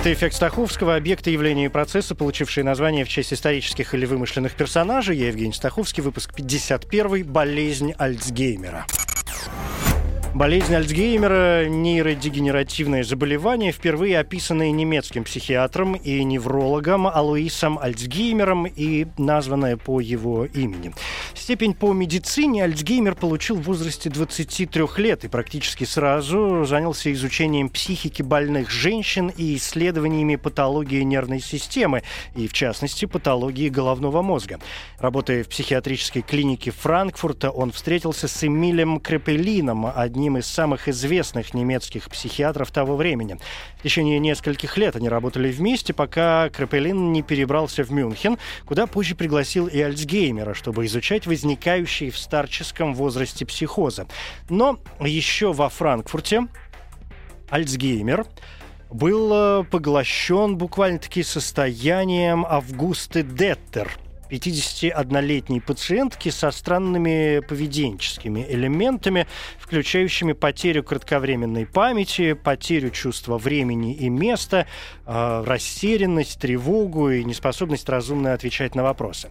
Это эффект Стаховского, объекты явления и процесса, получившие название в честь исторических или вымышленных персонажей. Я Евгений Стаховский, выпуск 51 «Болезнь Альцгеймера». Болезнь Альцгеймера – нейродегенеративное заболевание, впервые описанное немецким психиатром и неврологом Алуисом Альцгеймером и названное по его имени. Степень по медицине Альцгеймер получил в возрасте 23 лет и практически сразу занялся изучением психики больных женщин и исследованиями патологии нервной системы, и в частности патологии головного мозга. Работая в психиатрической клинике Франкфурта, он встретился с Эмилем Крепелином, одним одним из самых известных немецких психиатров того времени. В течение нескольких лет они работали вместе, пока Крапелин не перебрался в Мюнхен, куда позже пригласил и Альцгеймера, чтобы изучать возникающие в старческом возрасте психозы. Но еще во Франкфурте Альцгеймер был э, поглощен буквально-таки состоянием Августы Деттер – 51-летней пациентки со странными поведенческими элементами, включающими потерю кратковременной памяти, потерю чувства времени и места, э, растерянность, тревогу и неспособность разумно отвечать на вопросы.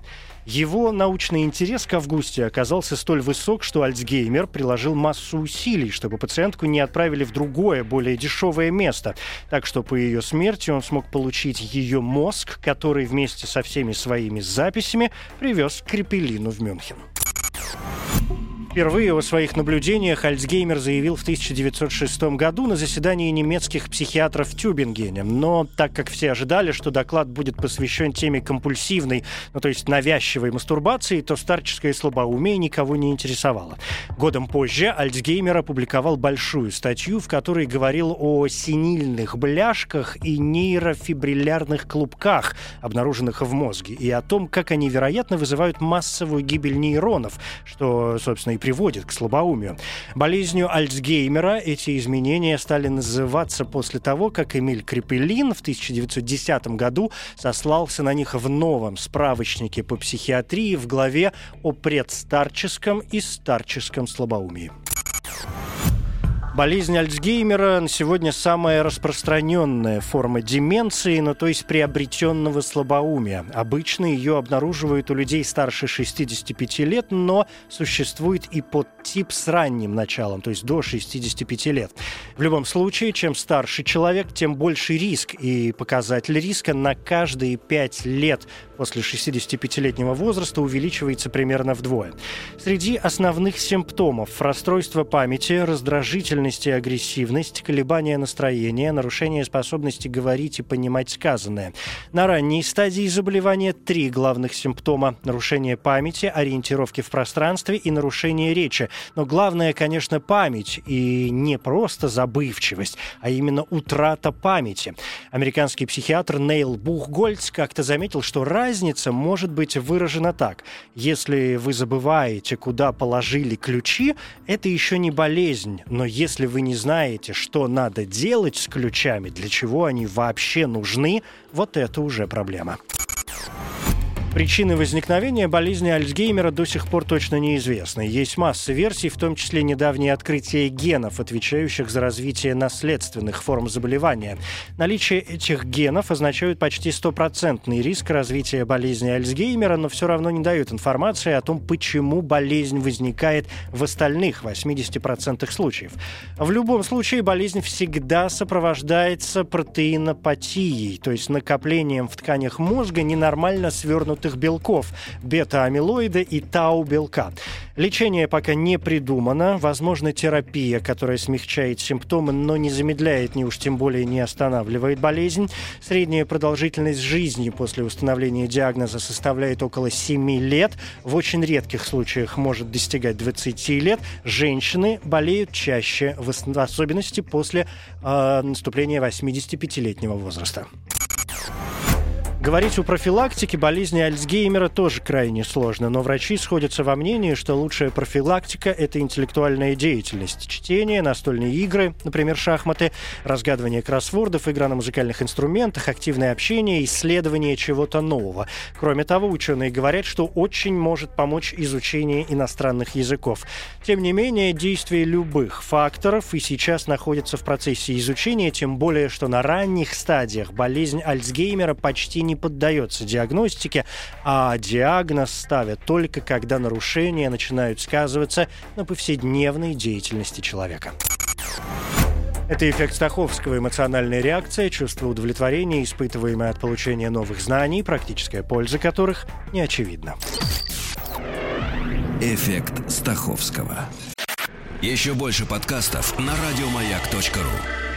Его научный интерес к Августе оказался столь высок, что Альцгеймер приложил массу усилий, чтобы пациентку не отправили в другое, более дешевое место. Так что по ее смерти он смог получить ее мозг, который вместе со всеми своими записями привез к Крепелину в Мюнхен. Впервые о своих наблюдениях Альцгеймер заявил в 1906 году на заседании немецких психиатров в Тюбингене. Но так как все ожидали, что доклад будет посвящен теме компульсивной, ну то есть навязчивой мастурбации, то старческое слабоумие никого не интересовало. Годом позже Альцгеймер опубликовал большую статью, в которой говорил о синильных бляшках и нейрофибриллярных клубках, обнаруженных в мозге, и о том, как они, вероятно, вызывают массовую гибель нейронов, что, собственно, и приводит к слабоумию. Болезнью Альцгеймера эти изменения стали называться после того, как Эмиль Крепелин в 1910 году сослался на них в новом справочнике по психиатрии в главе о предстарческом и старческом слабоумии. Болезнь Альцгеймера на сегодня самая распространенная форма деменции, ну то есть приобретенного слабоумия. Обычно ее обнаруживают у людей старше 65 лет, но существует и подтип с ранним началом, то есть до 65 лет. В любом случае, чем старше человек, тем больше риск, и показатель риска на каждые 5 лет после 65-летнего возраста увеличивается примерно вдвое. Среди основных симптомов расстройство памяти, раздражительность и агрессивность, колебания настроения, нарушение способности говорить и понимать сказанное. На ранней стадии заболевания три главных симптома – нарушение памяти, ориентировки в пространстве и нарушение речи. Но главное, конечно, память и не просто забывчивость, а именно утрата памяти. Американский психиатр Нейл Бухгольц как-то заметил, что разница может быть выражена так. Если вы забываете, куда положили ключи, это еще не болезнь. Но если вы не знаете, что надо делать с ключами, для чего они вообще нужны, вот это уже проблема. Причины возникновения болезни Альцгеймера до сих пор точно неизвестны. Есть масса версий, в том числе недавнее открытие генов, отвечающих за развитие наследственных форм заболевания. Наличие этих генов означает почти стопроцентный риск развития болезни Альцгеймера, но все равно не дают информации о том, почему болезнь возникает в остальных 80% случаев. В любом случае болезнь всегда сопровождается протеинопатией, то есть накоплением в тканях мозга ненормально свернутых свернутых белков – бета-амилоида и тау-белка. Лечение пока не придумано. Возможно, терапия, которая смягчает симптомы, но не замедляет, ни уж тем более не останавливает болезнь. Средняя продолжительность жизни после установления диагноза составляет около 7 лет. В очень редких случаях может достигать 20 лет. Женщины болеют чаще, в особенности после э, наступления 85-летнего возраста. Говорить о профилактике болезни Альцгеймера тоже крайне сложно, но врачи сходятся во мнении, что лучшая профилактика – это интеллектуальная деятельность. Чтение, настольные игры, например, шахматы, разгадывание кроссвордов, игра на музыкальных инструментах, активное общение, исследование чего-то нового. Кроме того, ученые говорят, что очень может помочь изучение иностранных языков. Тем не менее, действие любых факторов и сейчас находится в процессе изучения, тем более, что на ранних стадиях болезнь Альцгеймера почти не поддается диагностике, а диагноз ставят только когда нарушения начинают сказываться на повседневной деятельности человека. Это эффект Стаховского, эмоциональная реакция, чувство удовлетворения, испытываемое от получения новых знаний, практическая польза которых не очевидна. Эффект Стаховского. Еще больше подкастов на радиомаяк.ру.